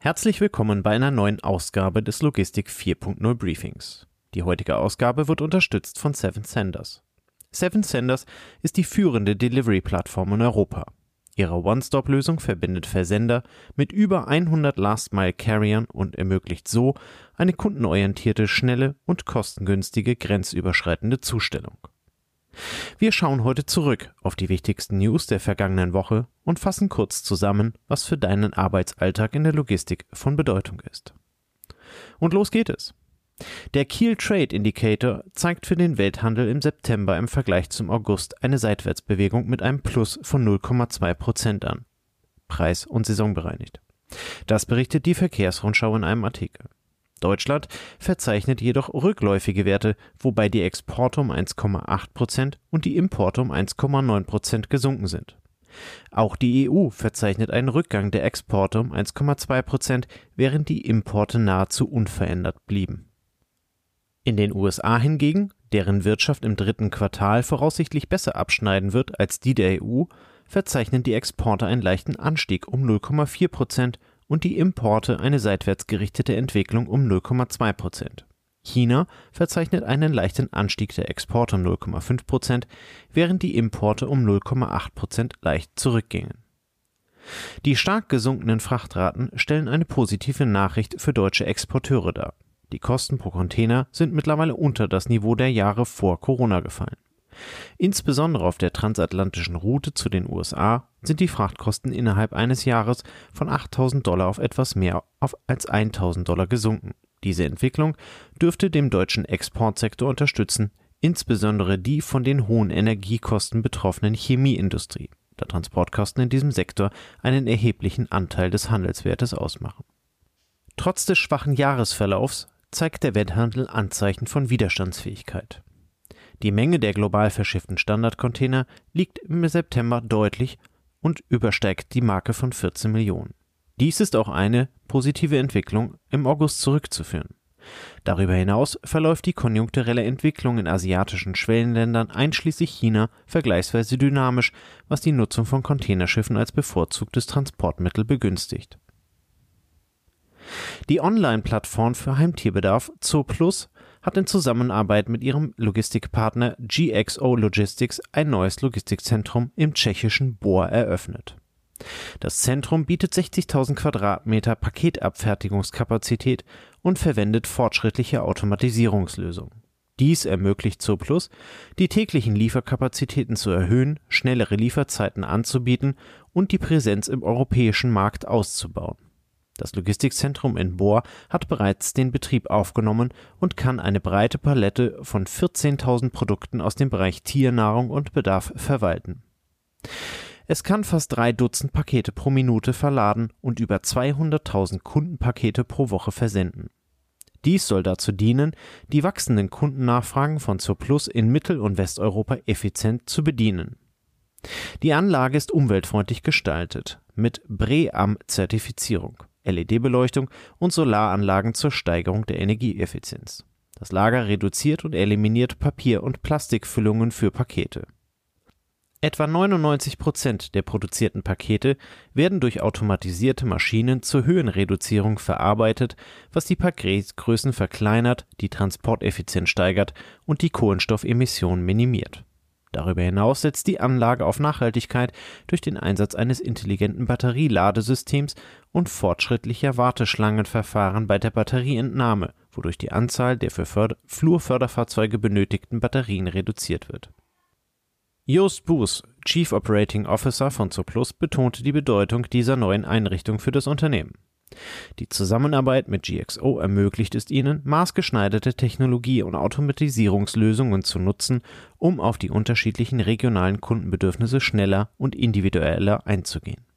Herzlich willkommen bei einer neuen Ausgabe des Logistik 4.0 Briefings. Die heutige Ausgabe wird unterstützt von Seven Senders. Seven Senders ist die führende Delivery-Plattform in Europa. Ihre One-Stop-Lösung verbindet Versender mit über 100 Last-Mile-Carriern und ermöglicht so eine kundenorientierte, schnelle und kostengünstige grenzüberschreitende Zustellung. Wir schauen heute zurück auf die wichtigsten News der vergangenen Woche und fassen kurz zusammen, was für deinen Arbeitsalltag in der Logistik von Bedeutung ist. Und los geht es. Der Kiel Trade Indicator zeigt für den Welthandel im September im Vergleich zum August eine Seitwärtsbewegung mit einem Plus von 0,2 Prozent an. Preis- und saisonbereinigt. Das berichtet die Verkehrsrundschau in einem Artikel. Deutschland verzeichnet jedoch rückläufige Werte, wobei die Exporte um 1,8 Prozent und die Importe um 1,9 Prozent gesunken sind. Auch die EU verzeichnet einen Rückgang der Exporte um 1,2 Prozent, während die Importe nahezu unverändert blieben. In den USA hingegen, deren Wirtschaft im dritten Quartal voraussichtlich besser abschneiden wird als die der EU, verzeichnen die Exporte einen leichten Anstieg um 0,4 Prozent und die Importe eine seitwärts gerichtete Entwicklung um 0,2 Prozent. China verzeichnet einen leichten Anstieg der Exporte um 0,5 Prozent, während die Importe um 0,8 Prozent leicht zurückgingen. Die stark gesunkenen Frachtraten stellen eine positive Nachricht für deutsche Exporteure dar. Die Kosten pro Container sind mittlerweile unter das Niveau der Jahre vor Corona gefallen. Insbesondere auf der transatlantischen Route zu den USA sind die Frachtkosten innerhalb eines Jahres von 8000 Dollar auf etwas mehr als 1000 Dollar gesunken. Diese Entwicklung dürfte dem deutschen Exportsektor unterstützen, insbesondere die von den hohen Energiekosten betroffenen Chemieindustrie, da Transportkosten in diesem Sektor einen erheblichen Anteil des Handelswertes ausmachen. Trotz des schwachen Jahresverlaufs zeigt der Wetthandel Anzeichen von Widerstandsfähigkeit. Die Menge der global verschifften Standardcontainer liegt im September deutlich und übersteigt die Marke von 14 Millionen. Dies ist auch eine positive Entwicklung im August zurückzuführen. Darüber hinaus verläuft die konjunkturelle Entwicklung in asiatischen Schwellenländern einschließlich China vergleichsweise dynamisch, was die Nutzung von Containerschiffen als bevorzugtes Transportmittel begünstigt. Die Online-Plattform für Heimtierbedarf ZooPlus hat in Zusammenarbeit mit ihrem Logistikpartner GXO Logistics ein neues Logistikzentrum im tschechischen Bor eröffnet. Das Zentrum bietet 60.000 Quadratmeter Paketabfertigungskapazität und verwendet fortschrittliche Automatisierungslösungen. Dies ermöglicht Zooplus, die täglichen Lieferkapazitäten zu erhöhen, schnellere Lieferzeiten anzubieten und die Präsenz im europäischen Markt auszubauen. Das Logistikzentrum in Bohr hat bereits den Betrieb aufgenommen und kann eine breite Palette von 14.000 Produkten aus dem Bereich Tiernahrung und Bedarf verwalten. Es kann fast drei Dutzend Pakete pro Minute verladen und über 200.000 Kundenpakete pro Woche versenden. Dies soll dazu dienen, die wachsenden Kundennachfragen von Zurplus in Mittel- und Westeuropa effizient zu bedienen. Die Anlage ist umweltfreundlich gestaltet mit BREAM-Zertifizierung. LED-Beleuchtung und Solaranlagen zur Steigerung der Energieeffizienz. Das Lager reduziert und eliminiert Papier- und Plastikfüllungen für Pakete. Etwa 99 Prozent der produzierten Pakete werden durch automatisierte Maschinen zur Höhenreduzierung verarbeitet, was die Paketgrößen verkleinert, die Transporteffizienz steigert und die Kohlenstoffemissionen minimiert Darüber hinaus setzt die Anlage auf Nachhaltigkeit durch den Einsatz eines intelligenten Batterieladesystems und fortschrittlicher Warteschlangenverfahren bei der Batterieentnahme, wodurch die Anzahl der für Förder Flurförderfahrzeuge benötigten Batterien reduziert wird. Joost Boos, Chief Operating Officer von Zooplus, betonte die Bedeutung dieser neuen Einrichtung für das Unternehmen. Die Zusammenarbeit mit GXO ermöglicht es ihnen, maßgeschneiderte Technologie und Automatisierungslösungen zu nutzen, um auf die unterschiedlichen regionalen Kundenbedürfnisse schneller und individueller einzugehen.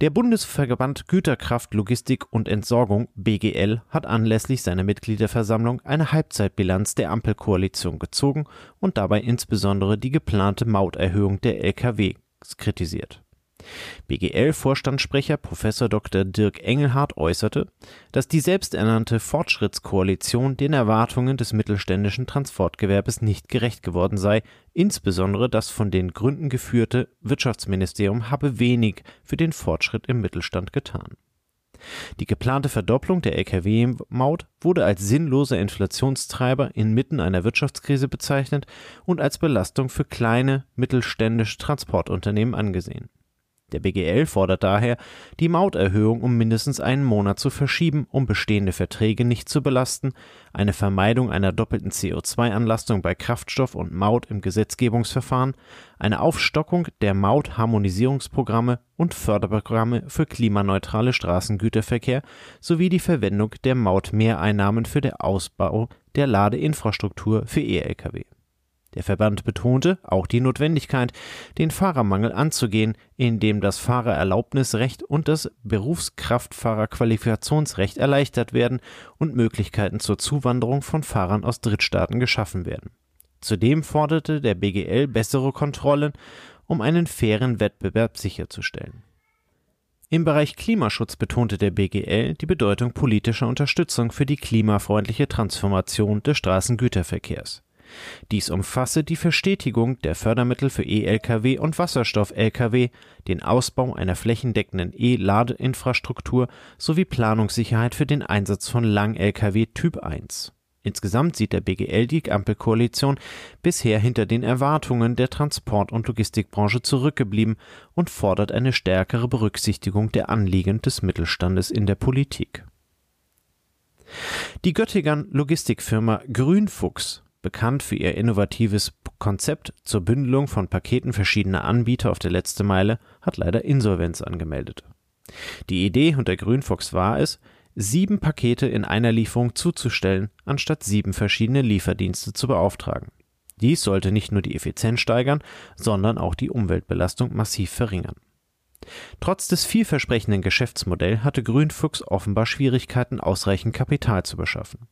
Der Bundesverband Güterkraft, Logistik und Entsorgung BGL hat anlässlich seiner Mitgliederversammlung eine Halbzeitbilanz der Ampelkoalition gezogen und dabei insbesondere die geplante Mauterhöhung der Lkw kritisiert BGL-Vorstandssprecher Prof. Dr. Dirk Engelhardt äußerte, dass die selbsternannte Fortschrittskoalition den Erwartungen des mittelständischen Transportgewerbes nicht gerecht geworden sei, insbesondere das von den Gründen geführte Wirtschaftsministerium habe wenig für den Fortschritt im Mittelstand getan. Die geplante Verdopplung der Lkw-Maut wurde als sinnloser Inflationstreiber inmitten einer Wirtschaftskrise bezeichnet und als Belastung für kleine mittelständische Transportunternehmen angesehen der BGL fordert daher, die Mauterhöhung um mindestens einen Monat zu verschieben, um bestehende Verträge nicht zu belasten, eine Vermeidung einer doppelten CO2-Anlastung bei Kraftstoff und Maut im Gesetzgebungsverfahren, eine Aufstockung der Mautharmonisierungsprogramme und Förderprogramme für klimaneutrale Straßengüterverkehr sowie die Verwendung der Mautmehreinnahmen für den Ausbau der Ladeinfrastruktur für E-Lkw der Verband betonte auch die Notwendigkeit, den Fahrermangel anzugehen, indem das Fahrererlaubnisrecht und das Berufskraftfahrerqualifikationsrecht erleichtert werden und Möglichkeiten zur Zuwanderung von Fahrern aus Drittstaaten geschaffen werden. Zudem forderte der BGL bessere Kontrollen, um einen fairen Wettbewerb sicherzustellen. Im Bereich Klimaschutz betonte der BGL die Bedeutung politischer Unterstützung für die klimafreundliche Transformation des Straßengüterverkehrs. Dies umfasse die Verstetigung der Fördermittel für E-Lkw und Wasserstoff-Lkw, den Ausbau einer flächendeckenden E-Ladeinfrastruktur sowie Planungssicherheit für den Einsatz von Lang-Lkw Typ 1. Insgesamt sieht der BGL die Ampelkoalition bisher hinter den Erwartungen der Transport- und Logistikbranche zurückgeblieben und fordert eine stärkere Berücksichtigung der Anliegen des Mittelstandes in der Politik. Die Göttinger Logistikfirma Grünfuchs bekannt für ihr innovatives Konzept zur Bündelung von Paketen verschiedener Anbieter auf der letzten Meile, hat leider Insolvenz angemeldet. Die Idee hinter Grünfuchs war es, sieben Pakete in einer Lieferung zuzustellen, anstatt sieben verschiedene Lieferdienste zu beauftragen. Dies sollte nicht nur die Effizienz steigern, sondern auch die Umweltbelastung massiv verringern. Trotz des vielversprechenden Geschäftsmodells hatte Grünfuchs offenbar Schwierigkeiten, ausreichend Kapital zu beschaffen.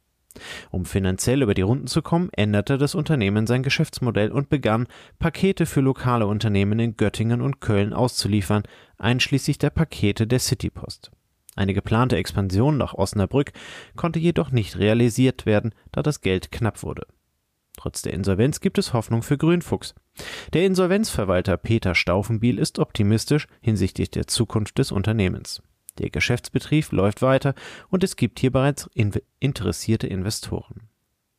Um finanziell über die Runden zu kommen, änderte das Unternehmen sein Geschäftsmodell und begann, Pakete für lokale Unternehmen in Göttingen und Köln auszuliefern, einschließlich der Pakete der Citypost. Eine geplante Expansion nach Osnabrück konnte jedoch nicht realisiert werden, da das Geld knapp wurde. Trotz der Insolvenz gibt es Hoffnung für Grünfuchs. Der Insolvenzverwalter Peter Staufenbiel ist optimistisch hinsichtlich der Zukunft des Unternehmens. Der Geschäftsbetrieb läuft weiter und es gibt hier bereits in interessierte Investoren.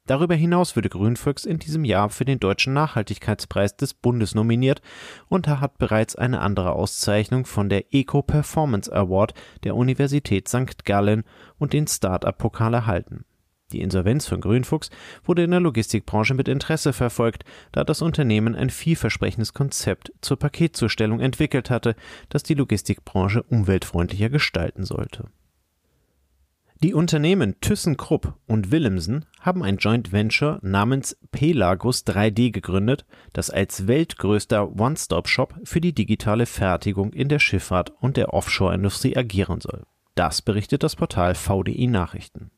Darüber hinaus würde Grünfuchs in diesem Jahr für den Deutschen Nachhaltigkeitspreis des Bundes nominiert und er hat bereits eine andere Auszeichnung von der Eco Performance Award der Universität St. Gallen und den Start-up-Pokal erhalten die Insolvenz von Grünfuchs wurde in der Logistikbranche mit Interesse verfolgt, da das Unternehmen ein vielversprechendes Konzept zur Paketzustellung entwickelt hatte, das die Logistikbranche umweltfreundlicher gestalten sollte. Die Unternehmen ThyssenKrupp und Willemsen haben ein Joint Venture namens Pelagus 3D gegründet, das als weltgrößter One-Stop-Shop für die digitale Fertigung in der Schifffahrt und der Offshore-Industrie agieren soll. Das berichtet das Portal VDI Nachrichten.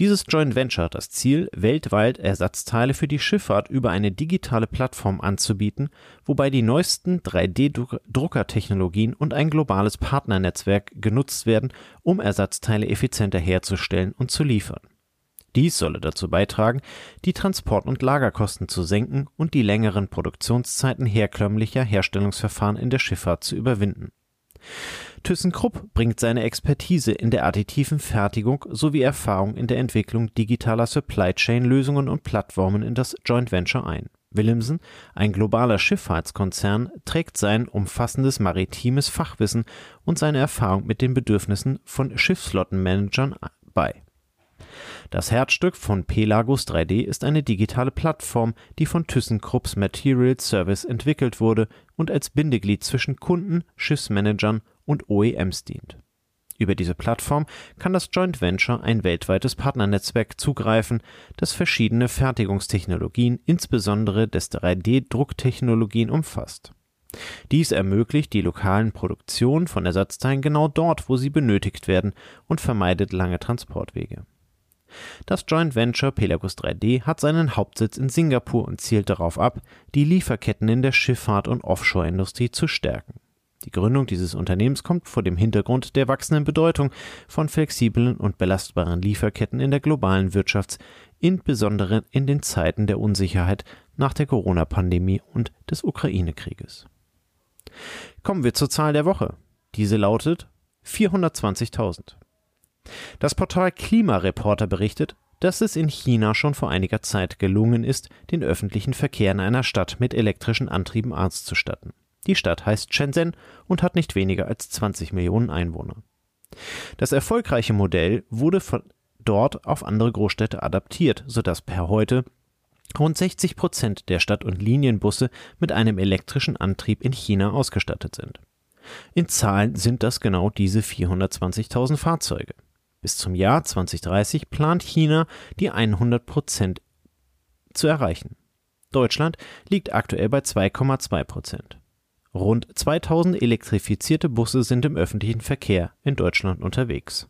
Dieses Joint Venture hat das Ziel, weltweit Ersatzteile für die Schifffahrt über eine digitale Plattform anzubieten, wobei die neuesten 3D-Druckertechnologien und ein globales Partnernetzwerk genutzt werden, um Ersatzteile effizienter herzustellen und zu liefern. Dies solle dazu beitragen, die Transport- und Lagerkosten zu senken und die längeren Produktionszeiten herkömmlicher Herstellungsverfahren in der Schifffahrt zu überwinden ThyssenKrupp bringt seine Expertise in der additiven Fertigung sowie Erfahrung in der Entwicklung digitaler Supply-Chain-Lösungen und Plattformen in das Joint Venture ein. Willemsen, ein globaler Schifffahrtskonzern, trägt sein umfassendes maritimes Fachwissen und seine Erfahrung mit den Bedürfnissen von Schiffsflottenmanagern bei. Das Herzstück von Pelagus 3D ist eine digitale Plattform, die von ThyssenKrupps Material Service entwickelt wurde und als Bindeglied zwischen Kunden, Schiffsmanagern und OEMs dient. Über diese Plattform kann das Joint Venture ein weltweites Partnernetzwerk zugreifen, das verschiedene Fertigungstechnologien, insbesondere des 3D-Drucktechnologien umfasst. Dies ermöglicht die lokalen Produktionen von Ersatzteilen genau dort, wo sie benötigt werden und vermeidet lange Transportwege. Das Joint Venture Pelagus 3D hat seinen Hauptsitz in Singapur und zielt darauf ab, die Lieferketten in der Schifffahrt und Offshore-Industrie zu stärken. Die Gründung dieses Unternehmens kommt vor dem Hintergrund der wachsenden Bedeutung von flexiblen und belastbaren Lieferketten in der globalen Wirtschaft, insbesondere in den Zeiten der Unsicherheit nach der Corona-Pandemie und des Ukraine-Krieges. Kommen wir zur Zahl der Woche. Diese lautet 420.000. Das Portal Klimareporter berichtet, dass es in China schon vor einiger Zeit gelungen ist, den öffentlichen Verkehr in einer Stadt mit elektrischen Antrieben auszustatten. Die Stadt heißt Shenzhen und hat nicht weniger als 20 Millionen Einwohner. Das erfolgreiche Modell wurde von dort auf andere Großstädte adaptiert, sodass per heute rund 60 Prozent der Stadt- und Linienbusse mit einem elektrischen Antrieb in China ausgestattet sind. In Zahlen sind das genau diese 420.000 Fahrzeuge. Bis zum Jahr 2030 plant China, die 100 Prozent zu erreichen. Deutschland liegt aktuell bei 2,2 Prozent. Rund 2000 elektrifizierte Busse sind im öffentlichen Verkehr in Deutschland unterwegs.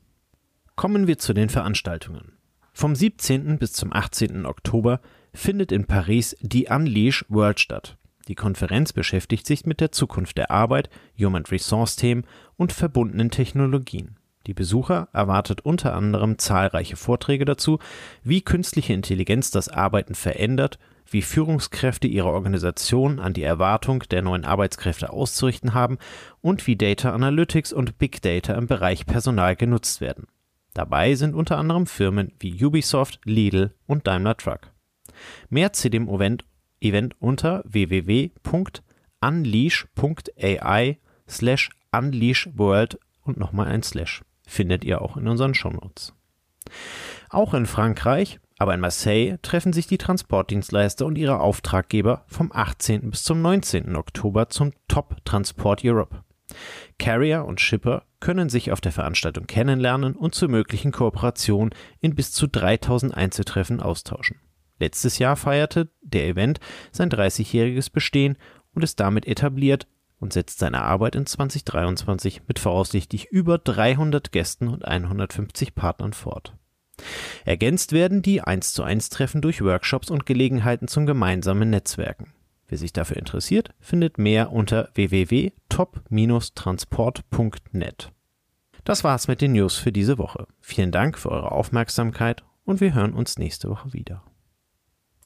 Kommen wir zu den Veranstaltungen. Vom 17. bis zum 18. Oktober findet in Paris die Unleash World statt. Die Konferenz beschäftigt sich mit der Zukunft der Arbeit, Human Resource Themen und verbundenen Technologien. Die Besucher erwartet unter anderem zahlreiche Vorträge dazu, wie künstliche Intelligenz das Arbeiten verändert wie Führungskräfte ihre Organisation an die Erwartung der neuen Arbeitskräfte auszurichten haben und wie Data Analytics und Big Data im Bereich Personal genutzt werden. Dabei sind unter anderem Firmen wie Ubisoft, Lidl und Daimler Truck. Mehr zu dem Event, unter www.unleash.ai slash unleashworld und nochmal ein Slash findet ihr auch in unseren Shownotes. Auch in Frankreich aber in Marseille treffen sich die Transportdienstleister und ihre Auftraggeber vom 18. bis zum 19. Oktober zum Top Transport Europe. Carrier und Shipper können sich auf der Veranstaltung kennenlernen und zu möglichen Kooperationen in bis zu 3000 Einzeltreffen austauschen. Letztes Jahr feierte der Event sein 30-jähriges Bestehen und ist damit etabliert und setzt seine Arbeit in 2023 mit voraussichtlich über 300 Gästen und 150 Partnern fort. Ergänzt werden die 1 zu 1 Treffen durch Workshops und Gelegenheiten zum gemeinsamen Netzwerken. Wer sich dafür interessiert, findet mehr unter www.top-transport.net. Das war's mit den News für diese Woche. Vielen Dank für eure Aufmerksamkeit und wir hören uns nächste Woche wieder.